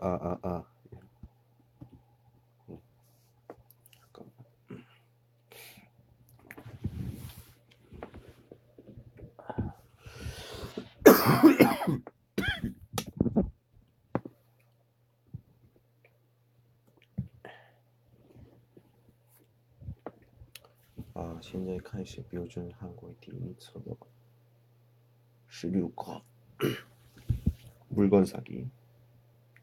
아, 아, 아. 음. 잠깐만. 아, 现在开始标准韩国第一册的16课 물건 사기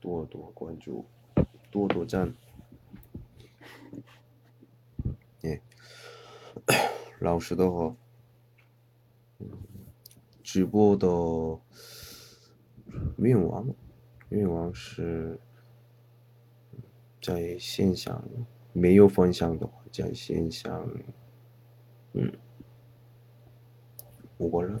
多多关注，多多赞。예 老师的话，直播的愿望，愿望是在线上没有分享的话，在线上，嗯，五个人。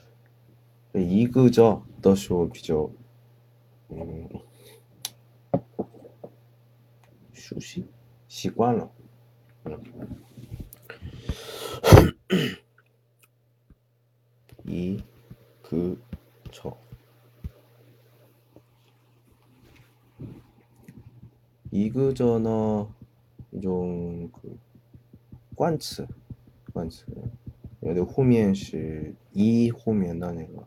一个저的时候比较，嗯，熟悉，习惯了。嗯，一、그、 저。 一个저呢，一种그冠词，冠词，有的后面是一后面的那个，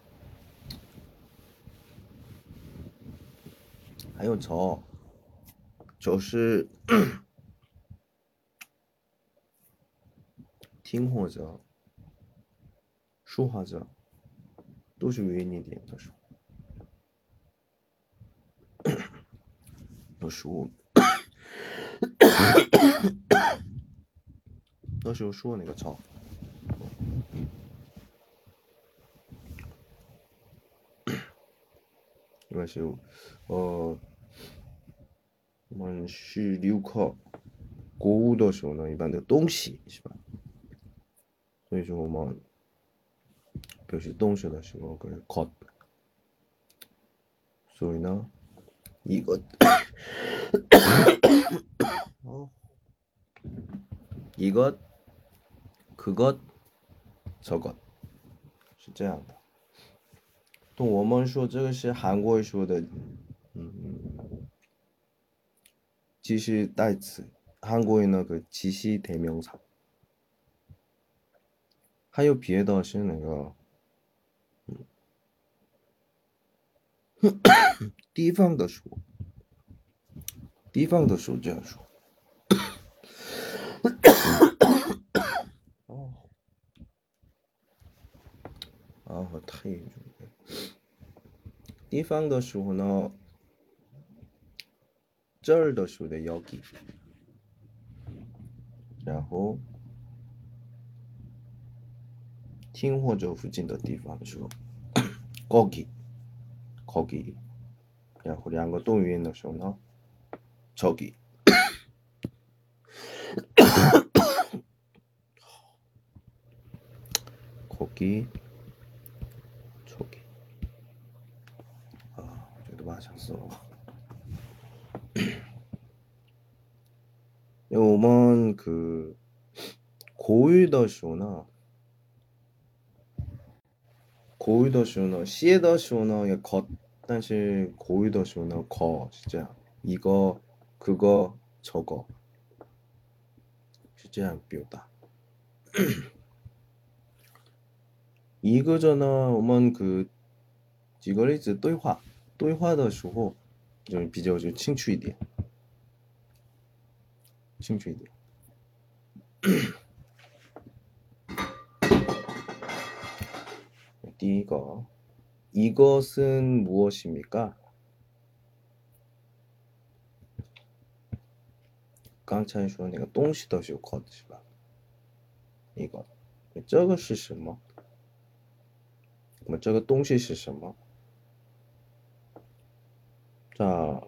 还有 저， 就是听或者说话者都是有一点的说，有时候。那时候说那个操，应该是呃，我们去留考国务的时候呢，一般的东西是吧？所以说我们表示动词的时候可以 got，所以呢，一个哦，一个，可个，这个是这样的。我们说这个是韩国语说的，嗯。即是代词，韩国人那个即是대명사。还有别的是那个，地方的说，地方的说这样说。哦，啊，我太严重了。地方的时候呢， 这儿的时候的여기，然后听或者附近的地方的时候，거기거기，然后两个动语音的时候呢，저기。 거기 저기 아 저도 맞았어 们그 고유的时候呢 고유 的时候呢 시에 的时候呢也 것, 但是 고유 的时候呢 거, 진짜 이거 그거 저거 是这样表达一个着呢，我们그举个例子对话，对话的时候就比较就清楚一点，清楚一点。 네가 이것은 무엇입니까? 깡찬 쇼 내가 똥시더 쇼 거드시바 이거. 저거 시시뭐? 뭐 저거 똥시 시시뭐? 자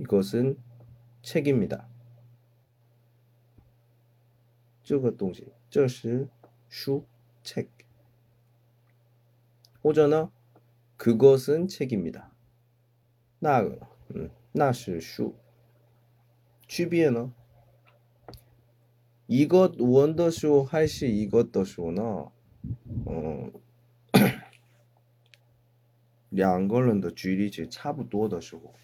이것은책입니다这个东西这是书책或者呢그것은책입니다那个嗯那是书区别呢이것问的时候还是이것的时候呢嗯两个人的距离其实差不多的时候，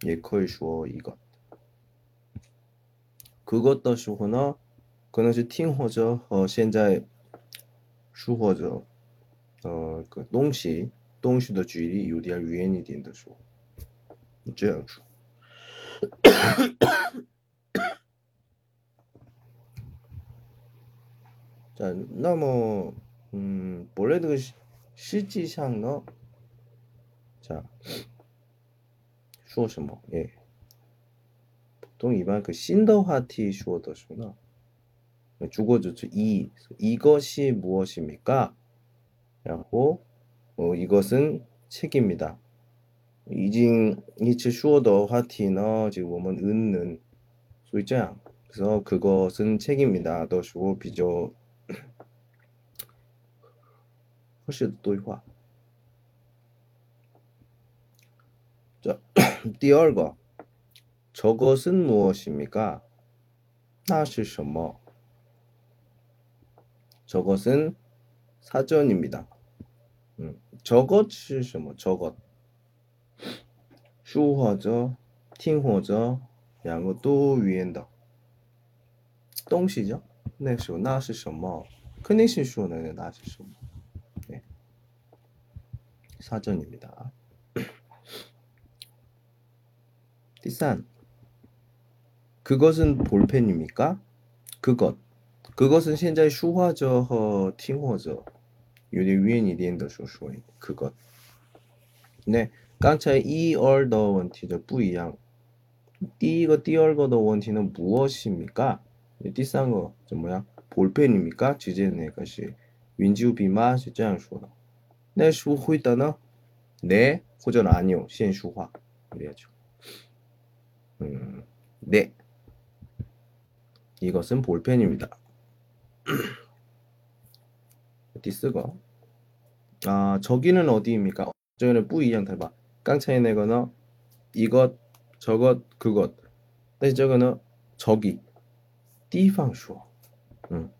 也可以说一个。그것的时候呢，可能是听或者和现在说或者呃个东西东西的距离有点远一点的时候，这样说。자那么。 음, 원래 그 실지상呢? 자, 说什么? 예. 보통 일반 그 신더화티 说的时候呢, 주어졌죠. 이 이것이 무엇입니까? 라고 어, 이것은 책입니다. 이징 이츠 说的话题呢, 지금 我们은는所以这样 그래서 그것은 책입니다. 都说比较合适的对话。 자, 띠얼거 저것은 무엇입니까? 나시셔머 저것은 사전입니다. 음, 저것이 뭐 저것 슈허저 팅허저 양어도 위엔다. 똥시죠? 네쇼 나시셔머 크니시쇼는 나시셔머 네. 사전입니다. 第三, 그것은 볼펜입니까? 그것. 그것은 现在说话者和听或者有点远一点的时候说 그것. 네, 刚才一、二的问题的不一样。第一个、第二个的问题呢，무엇입니까? 第三个怎么样？ 볼펜입니까? 주제는 那个是云지우비吗?是这样说的.那书会的呢? 네, 或者 아니요. 现书化 그래야죠. 음, 네. 이것은 볼펜입니다. 第四个. 아, 저기는 어디입니까? 저기는 不一样 봐. 刚才那个呢 이것, 저것, 그것. 但是这个呢 저기 地方说嗯，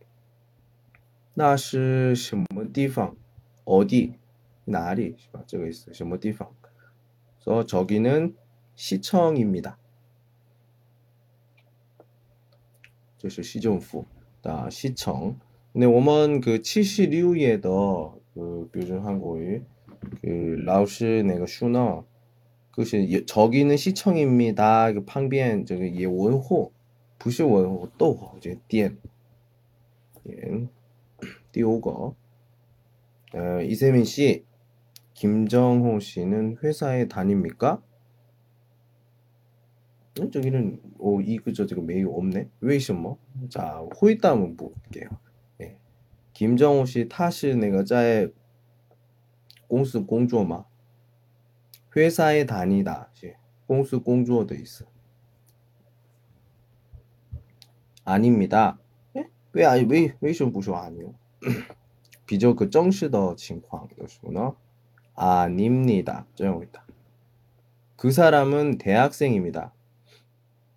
那是什么地方？어디哪里是吧？这个意思，什么地方？说저기는시청입니다 这是市政府的시청那我们그76页的그标准 한국어 그老师那个书呢，그것저기는시청입니다 그旁边这个也文户，不是文户，逗号这店。 예. 띄우고 어, 이세민 씨, 김정호 씨는 회사에 다닙니까? 저기는 오 이그저 지금 매우 없네. 왜什么? 뭐? 자, 호이따 한번 볼게요. 예. 김정호 씨 타시 내가 짜에 공수 공주어 마. 회사에 다니다. 공수 공주어도 있어. 아닙니다. 예? 왜 아니 왜 왜이시 보셔 아니요. 비저 그 정시더 칭황 이것이구나. 아닙니다. 정용이다. 그 사람은 대학생입니다.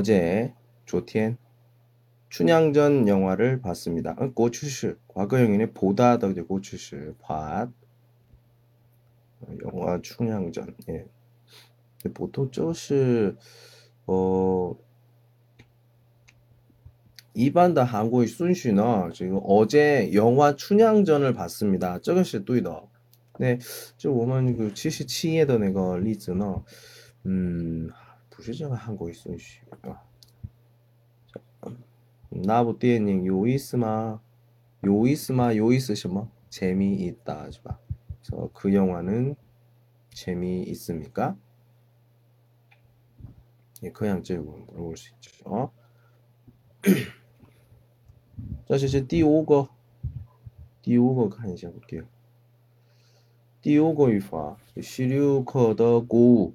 어제 조티엔 춘향전 영화를 봤습니다. 고추시 과거형인의 보다 더 고추시 봤 영화 춘향전 예. 보통 就是어 一般的 한국의 순위는 지금 어제 영화 춘향전을 봤습니다. 这个是对的. 네, 就我们그 77页的那个例子呢, 음, 不是这个 한국의 순위. 아. 나부 电影有意思吗?有意思吗?有意思什么? 재미있다, 是吧? 그래서 그 영화는 재미있습니까? 예, 그냥 질문 물어볼 수 있죠. 这是第五个，第五个看一下不对。第五个语法十六课的古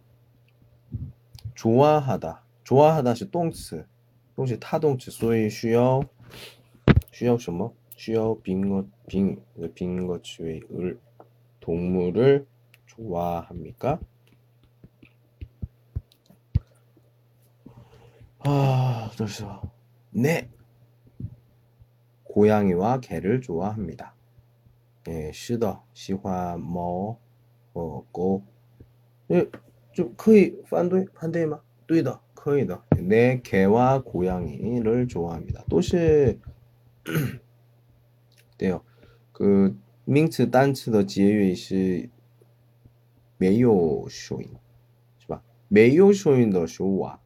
좋아하다 좋아하다 是动词动词他动词所以需要需要什么需要빙어 빙 빙어 주의 을 동물을 좋아합니까? 아, 这是 네. 고양이와 개를 좋아합니다. 예, 是的, 喜欢猫和狗. 예, 좀 거의 반대 반대吗? 对的,可以的. 네, 개와 고양이를 좋아합니다. 都是 돼요. 그名词单词的结尾是没有收音，是吧？没有收音的是哇，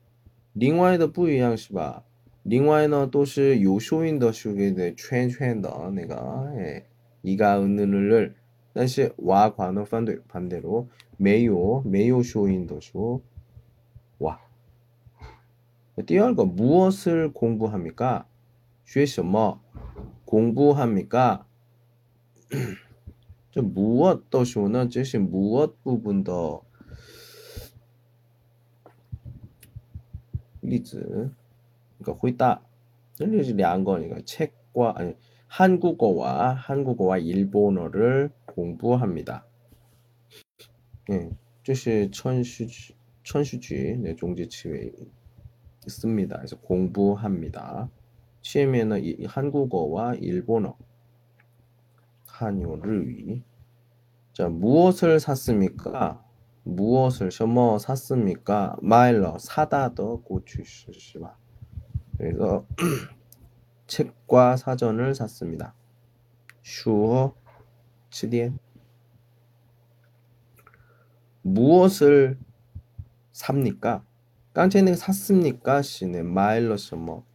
另外的不一样是吧？另外呢都是有收音的是给的圈圈的那个哎，이가은느느를 但是와과는反对반대로没有没有收音的是와。 第二个무엇을 공부합니까? 学什么 공부합니까? 这 무엇 的时候呢，这是 무엇 部分的例子。 그러니까 回答. 여기 两个, 책과 아니 한국어와 한국어와 일본어를 공부합니다. 예, 这是천수지, 네, 종지치에 있습니다. 그래서 공부합니다. 시에면은 이 한국어와 일본어 한요를 자 무엇을 샀습니까? 무엇을 什么 샀습니까? 마일러 사다 더 고추시바 그래서 책과 사전을 샀습니다. 슈어 치디엔 무엇을 삽니까? 깡체는 샀습니까? 씨는 마일러스 뭐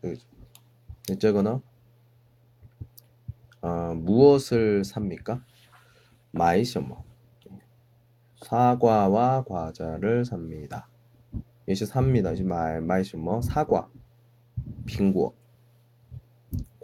어쩌거나 네, 어, 무엇을 삽니까? 마이셔머 뭐. 사과와 과자를 삽니다. 역시 삽니다. 이제 마이셔머 뭐, 사과 빙고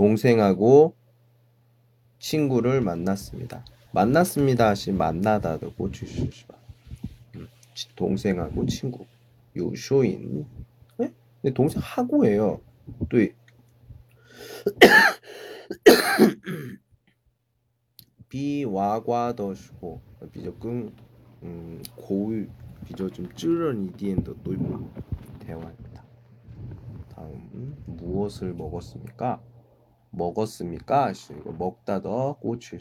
동생하고 친구를 만났습니다. 만났습니다. 시 만나다도 고추시바. 음, 동생하고 친구. 요쇼인. 네? 동생 하고예요. 또 비와과더시고 비저更 음, 고유 비저 좀 찌른 이디엔더 놀고 대화입니다. 다음 무엇을 먹었습니까? 먹었습니까? 이거 먹다 더 꼬치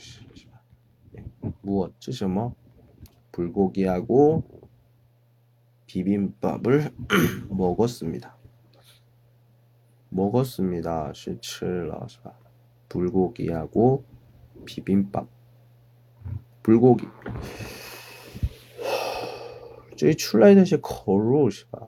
네. 무엇? 这什么? 불고기하고 비빔밥을 먹었습니다. 먹었습니다. 是吃了 불고기하고 비빔밥 불고기 这出来的是口肉是吧?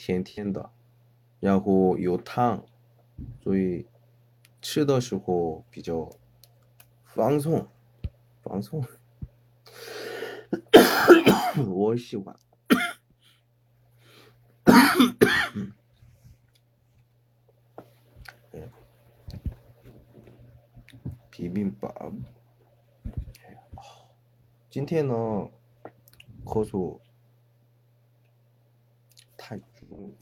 甜甜的，然后有汤，所以吃的时候比较放松，放松。我喜欢。비빔밥 今天呢，口述